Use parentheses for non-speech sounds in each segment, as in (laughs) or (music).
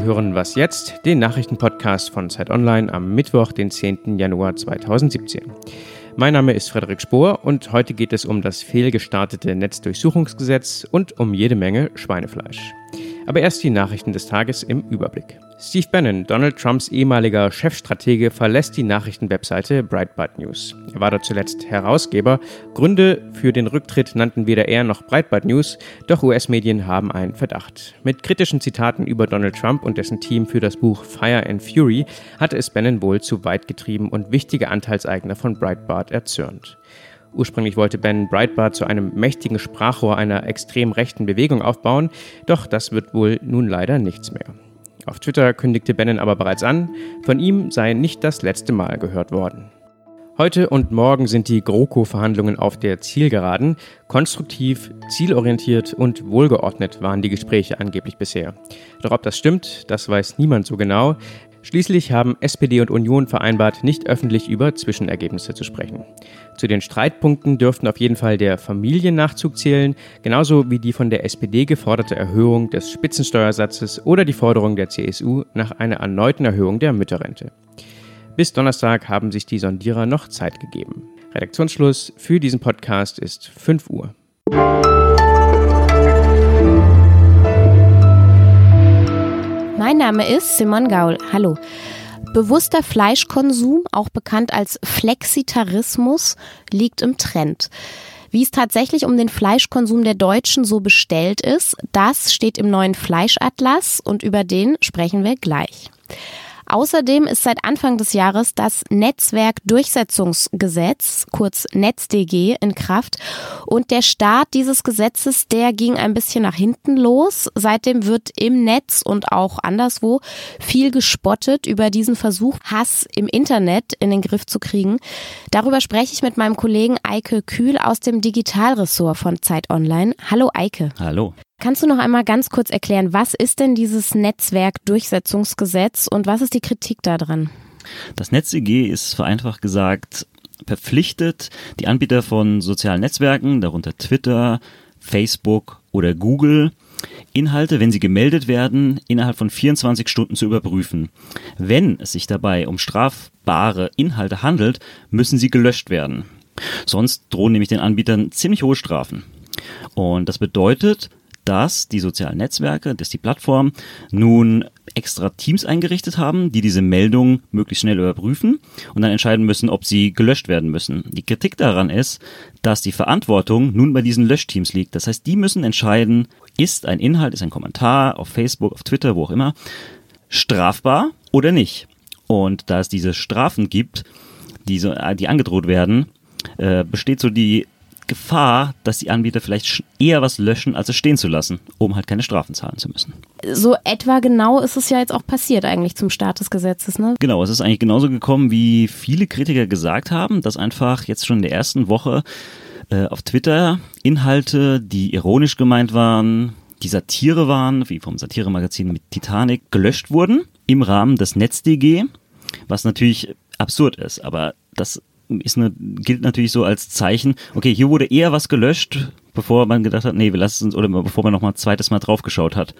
Sie hören Was jetzt, den Nachrichtenpodcast von Zeit Online am Mittwoch, den 10. Januar 2017. Mein Name ist Frederik Spohr und heute geht es um das fehlgestartete Netzdurchsuchungsgesetz und um jede Menge Schweinefleisch. Aber erst die Nachrichten des Tages im Überblick. Steve Bannon, Donald Trumps ehemaliger Chefstratege, verlässt die Nachrichtenwebseite Breitbart News. Er war dort zuletzt Herausgeber. Gründe für den Rücktritt nannten weder er noch Breitbart News, doch US-Medien haben einen Verdacht. Mit kritischen Zitaten über Donald Trump und dessen Team für das Buch Fire and Fury hatte es Bannon wohl zu weit getrieben und wichtige Anteilseigner von Breitbart erzürnt. Ursprünglich wollte Ben Breitbart zu einem mächtigen Sprachrohr einer extrem rechten Bewegung aufbauen, doch das wird wohl nun leider nichts mehr. Auf Twitter kündigte Bannon aber bereits an, von ihm sei nicht das letzte Mal gehört worden. Heute und morgen sind die GroKo-Verhandlungen auf der Zielgeraden. Konstruktiv, zielorientiert und wohlgeordnet waren die Gespräche angeblich bisher. Doch ob das stimmt, das weiß niemand so genau. Schließlich haben SPD und Union vereinbart, nicht öffentlich über Zwischenergebnisse zu sprechen. Zu den Streitpunkten dürften auf jeden Fall der Familiennachzug zählen, genauso wie die von der SPD geforderte Erhöhung des Spitzensteuersatzes oder die Forderung der CSU nach einer erneuten Erhöhung der Mütterrente. Bis Donnerstag haben sich die Sondierer noch Zeit gegeben. Redaktionsschluss für diesen Podcast ist 5 Uhr. Name ist Simon Gaul. Hallo. Bewusster Fleischkonsum, auch bekannt als Flexitarismus, liegt im Trend. Wie es tatsächlich um den Fleischkonsum der Deutschen so bestellt ist, das steht im neuen Fleischatlas und über den sprechen wir gleich. Außerdem ist seit Anfang des Jahres das Netzwerkdurchsetzungsgesetz, kurz NetzDG, in Kraft. Und der Start dieses Gesetzes, der ging ein bisschen nach hinten los. Seitdem wird im Netz und auch anderswo viel gespottet über diesen Versuch, Hass im Internet in den Griff zu kriegen. Darüber spreche ich mit meinem Kollegen Eike Kühl aus dem Digitalressort von Zeit Online. Hallo Eike. Hallo. Kannst du noch einmal ganz kurz erklären, was ist denn dieses Netzwerkdurchsetzungsgesetz und was ist die Kritik daran? Das NetzEG ist vereinfacht gesagt verpflichtet, die Anbieter von sozialen Netzwerken, darunter Twitter, Facebook oder Google, Inhalte, wenn sie gemeldet werden, innerhalb von 24 Stunden zu überprüfen. Wenn es sich dabei um strafbare Inhalte handelt, müssen sie gelöscht werden. Sonst drohen nämlich den Anbietern ziemlich hohe Strafen. Und das bedeutet, dass die sozialen Netzwerke, dass die Plattform nun extra Teams eingerichtet haben, die diese Meldung möglichst schnell überprüfen und dann entscheiden müssen, ob sie gelöscht werden müssen. Die Kritik daran ist, dass die Verantwortung nun bei diesen Löschteams liegt. Das heißt, die müssen entscheiden, ist ein Inhalt, ist ein Kommentar auf Facebook, auf Twitter, wo auch immer, strafbar oder nicht. Und da es diese Strafen gibt, die, so, die angedroht werden, äh, besteht so die Gefahr, dass die Anbieter vielleicht eher was löschen, als es stehen zu lassen, um halt keine Strafen zahlen zu müssen. So etwa genau ist es ja jetzt auch passiert eigentlich zum Start des Gesetzes, ne? Genau, es ist eigentlich genauso gekommen, wie viele Kritiker gesagt haben, dass einfach jetzt schon in der ersten Woche äh, auf Twitter Inhalte, die ironisch gemeint waren, die Satire waren, wie vom Satiremagazin mit Titanic, gelöscht wurden im Rahmen des NetzDG, was natürlich absurd ist, aber das ist eine, gilt natürlich so als Zeichen, okay, hier wurde eher was gelöscht, bevor man gedacht hat, nee, wir lassen uns, oder bevor man noch mal ein zweites Mal draufgeschaut hat.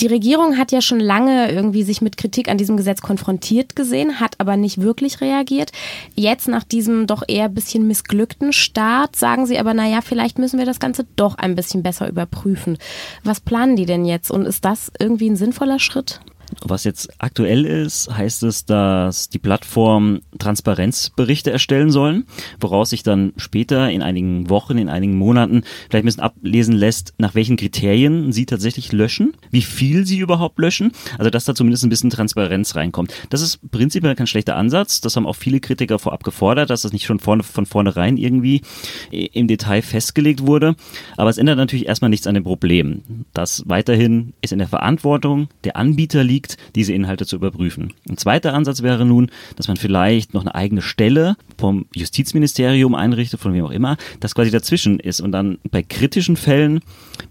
Die Regierung hat ja schon lange irgendwie sich mit Kritik an diesem Gesetz konfrontiert gesehen, hat aber nicht wirklich reagiert. Jetzt nach diesem doch eher bisschen missglückten Start sagen sie aber, naja, vielleicht müssen wir das Ganze doch ein bisschen besser überprüfen. Was planen die denn jetzt und ist das irgendwie ein sinnvoller Schritt? Was jetzt aktuell ist, heißt es, dass die Plattform Transparenzberichte erstellen sollen, woraus sich dann später in einigen Wochen, in einigen Monaten vielleicht ein bisschen ablesen lässt, nach welchen Kriterien sie tatsächlich löschen, wie viel sie überhaupt löschen, also dass da zumindest ein bisschen Transparenz reinkommt. Das ist prinzipiell kein schlechter Ansatz, das haben auch viele Kritiker vorab gefordert, dass das nicht schon vorne, von vornherein irgendwie im Detail festgelegt wurde, aber es ändert natürlich erstmal nichts an dem Problem, dass weiterhin es in der Verantwortung der Anbieter liegt, liegt, diese Inhalte zu überprüfen. Ein zweiter Ansatz wäre nun, dass man vielleicht noch eine eigene Stelle vom Justizministerium einrichtet, von wem auch immer, das quasi dazwischen ist und dann bei kritischen Fällen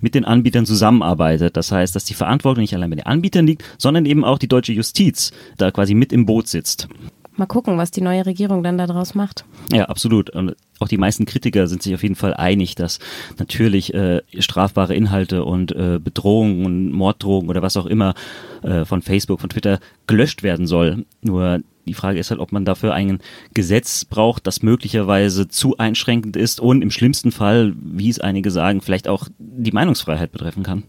mit den Anbietern zusammenarbeitet. Das heißt, dass die Verantwortung nicht allein bei den Anbietern liegt, sondern eben auch die deutsche Justiz da quasi mit im Boot sitzt. Mal gucken, was die neue Regierung dann daraus macht. Ja, absolut. Und auch die meisten Kritiker sind sich auf jeden Fall einig, dass natürlich äh, strafbare Inhalte und äh, Bedrohungen und Morddrohungen oder was auch immer äh, von Facebook, von Twitter gelöscht werden soll. Nur die Frage ist halt, ob man dafür ein Gesetz braucht, das möglicherweise zu einschränkend ist und im schlimmsten Fall, wie es einige sagen, vielleicht auch die Meinungsfreiheit betreffen kann.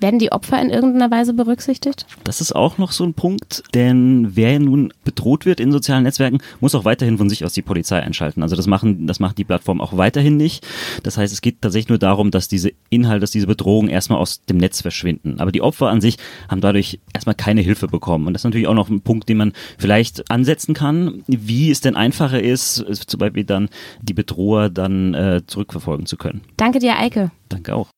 Werden die Opfer in irgendeiner Weise berücksichtigt? Das ist auch noch so ein Punkt, denn wer nun bedroht wird in sozialen Netzwerken, muss auch weiterhin von sich aus die Polizei einschalten. Also das machen, das macht die Plattform auch weiterhin nicht. Das heißt, es geht tatsächlich nur darum, dass diese Inhalte, dass diese Bedrohungen erstmal aus dem Netz verschwinden. Aber die Opfer an sich haben dadurch erstmal keine Hilfe bekommen. Und das ist natürlich auch noch ein Punkt, den man vielleicht ansetzen kann, wie es denn einfacher ist, zum Beispiel dann die Bedroher dann äh, zurückverfolgen zu können. Danke dir, Eike. Danke auch.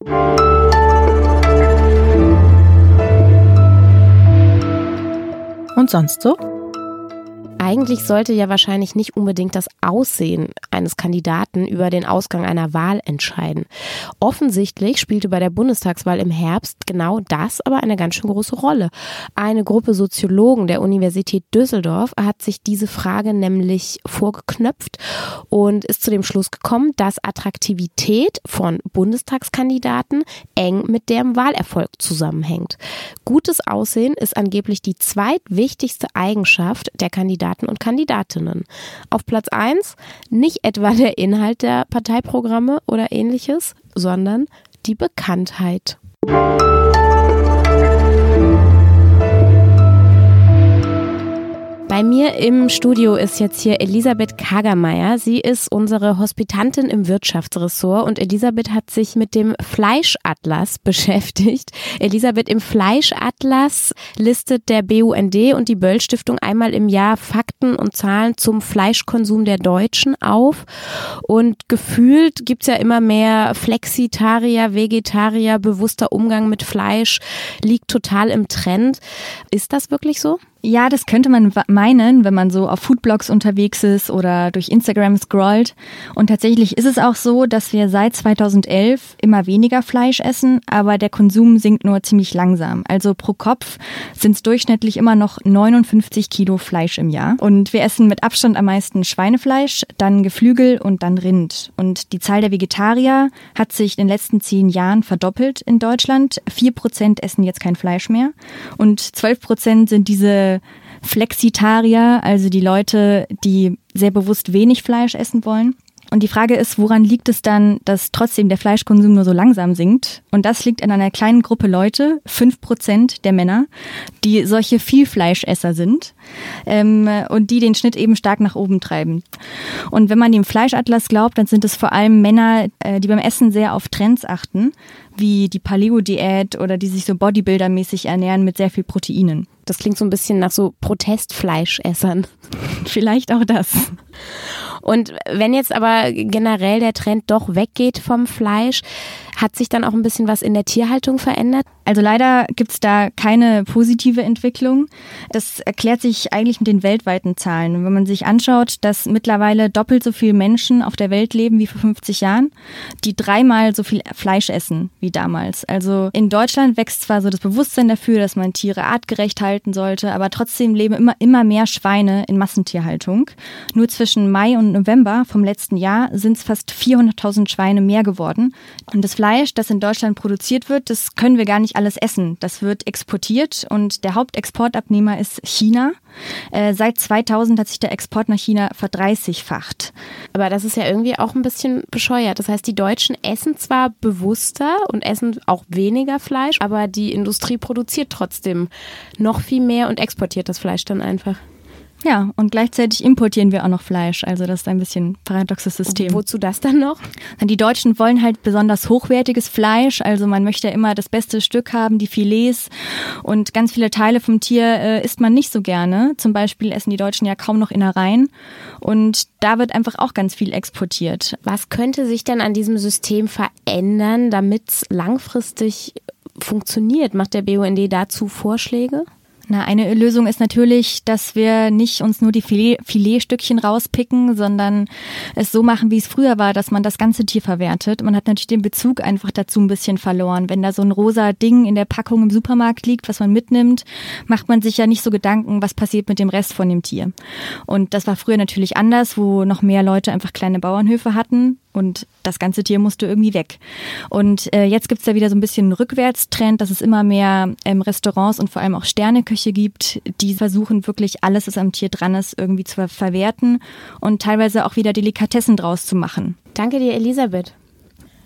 Und sonst so? Eigentlich sollte ja wahrscheinlich nicht unbedingt das Aussehen eines Kandidaten über den Ausgang einer Wahl entscheiden. Offensichtlich spielte bei der Bundestagswahl im Herbst genau das aber eine ganz schön große Rolle. Eine Gruppe Soziologen der Universität Düsseldorf hat sich diese Frage nämlich vorgeknöpft und ist zu dem Schluss gekommen, dass Attraktivität von Bundestagskandidaten eng mit deren Wahlerfolg zusammenhängt. Gutes Aussehen ist angeblich die zweitwichtigste Eigenschaft der Kandidaten Kandidaten und Kandidatinnen. Auf Platz 1 nicht etwa der Inhalt der Parteiprogramme oder ähnliches, sondern die Bekanntheit. Bei mir im Studio ist jetzt hier Elisabeth Kagermeier. Sie ist unsere Hospitantin im Wirtschaftsressort und Elisabeth hat sich mit dem Fleischatlas (laughs) beschäftigt. Elisabeth, im Fleischatlas listet der BUND und die Böll Stiftung einmal im Jahr Fakten und Zahlen zum Fleischkonsum der Deutschen auf. Und gefühlt gibt's ja immer mehr Flexitarier, Vegetarier, bewusster Umgang mit Fleisch liegt total im Trend. Ist das wirklich so? Ja, das könnte man meinen, wenn man so auf Foodblogs unterwegs ist oder durch Instagram scrollt. Und tatsächlich ist es auch so, dass wir seit 2011 immer weniger Fleisch essen, aber der Konsum sinkt nur ziemlich langsam. Also pro Kopf sind es durchschnittlich immer noch 59 Kilo Fleisch im Jahr. Und wir essen mit Abstand am meisten Schweinefleisch, dann Geflügel und dann Rind. Und die Zahl der Vegetarier hat sich in den letzten zehn Jahren verdoppelt in Deutschland. Vier Prozent essen jetzt kein Fleisch mehr und zwölf Prozent sind diese Flexitarier, also die Leute, die sehr bewusst wenig Fleisch essen wollen. Und die Frage ist, woran liegt es dann, dass trotzdem der Fleischkonsum nur so langsam sinkt? Und das liegt an einer kleinen Gruppe Leute, fünf Prozent der Männer, die solche Vielfleischesser sind ähm, und die den Schnitt eben stark nach oben treiben. Und wenn man dem Fleischatlas glaubt, dann sind es vor allem Männer, äh, die beim Essen sehr auf Trends achten, wie die Paleo-Diät oder die sich so Bodybuilder-mäßig ernähren mit sehr viel Proteinen. Das klingt so ein bisschen nach so Protestfleischessern. (laughs) Vielleicht auch das. Und wenn jetzt aber generell der Trend doch weggeht vom Fleisch, hat sich dann auch ein bisschen was in der Tierhaltung verändert? Also leider gibt es da keine positive Entwicklung. Das erklärt sich eigentlich mit den weltweiten Zahlen. Wenn man sich anschaut, dass mittlerweile doppelt so viele Menschen auf der Welt leben wie vor 50 Jahren, die dreimal so viel Fleisch essen wie damals. Also in Deutschland wächst zwar so das Bewusstsein dafür, dass man Tiere artgerecht halten sollte, aber trotzdem leben immer, immer mehr Schweine in Massentierhaltung. Nur zwischen Mai und November vom letzten Jahr sind es fast 400.000 Schweine mehr geworden. Und das Fleisch das in Deutschland produziert wird, das können wir gar nicht alles essen. Das wird exportiert und der Hauptexportabnehmer ist China. Äh, seit 2000 hat sich der Export nach China verdreißigfacht. Aber das ist ja irgendwie auch ein bisschen bescheuert. Das heißt, die Deutschen essen zwar bewusster und essen auch weniger Fleisch, aber die Industrie produziert trotzdem noch viel mehr und exportiert das Fleisch dann einfach. Ja, und gleichzeitig importieren wir auch noch Fleisch. Also das ist ein bisschen paradoxes System. Wozu das dann noch? Die Deutschen wollen halt besonders hochwertiges Fleisch. Also man möchte ja immer das beste Stück haben, die Filets. Und ganz viele Teile vom Tier äh, isst man nicht so gerne. Zum Beispiel essen die Deutschen ja kaum noch Innereien. Und da wird einfach auch ganz viel exportiert. Was könnte sich denn an diesem System verändern, damit es langfristig funktioniert? Macht der BUND dazu Vorschläge? Na, eine Lösung ist natürlich, dass wir nicht uns nur die Filet, Filetstückchen rauspicken, sondern es so machen, wie es früher war, dass man das ganze Tier verwertet. Man hat natürlich den Bezug einfach dazu ein bisschen verloren. Wenn da so ein rosa Ding in der Packung im Supermarkt liegt, was man mitnimmt, macht man sich ja nicht so Gedanken, was passiert mit dem Rest von dem Tier. Und das war früher natürlich anders, wo noch mehr Leute einfach kleine Bauernhöfe hatten und das ganze Tier musste irgendwie weg. Und äh, jetzt gibt's da wieder so ein bisschen einen Rückwärtstrend, dass es immer mehr ähm, Restaurants und vor allem auch Sterneküche gibt, die versuchen wirklich alles, was am Tier dran ist, irgendwie zu verwerten und teilweise auch wieder Delikatessen draus zu machen. Danke dir, Elisabeth.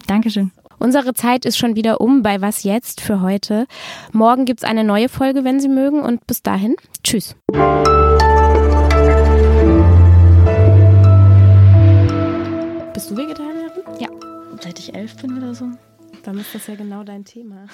Dankeschön. Unsere Zeit ist schon wieder um bei Was jetzt für heute. Morgen gibt's eine neue Folge, wenn Sie mögen. Und bis dahin, tschüss. Bist du Vegetarierin? Ja, seit ich elf bin oder so. Dann ist das ja genau dein Thema.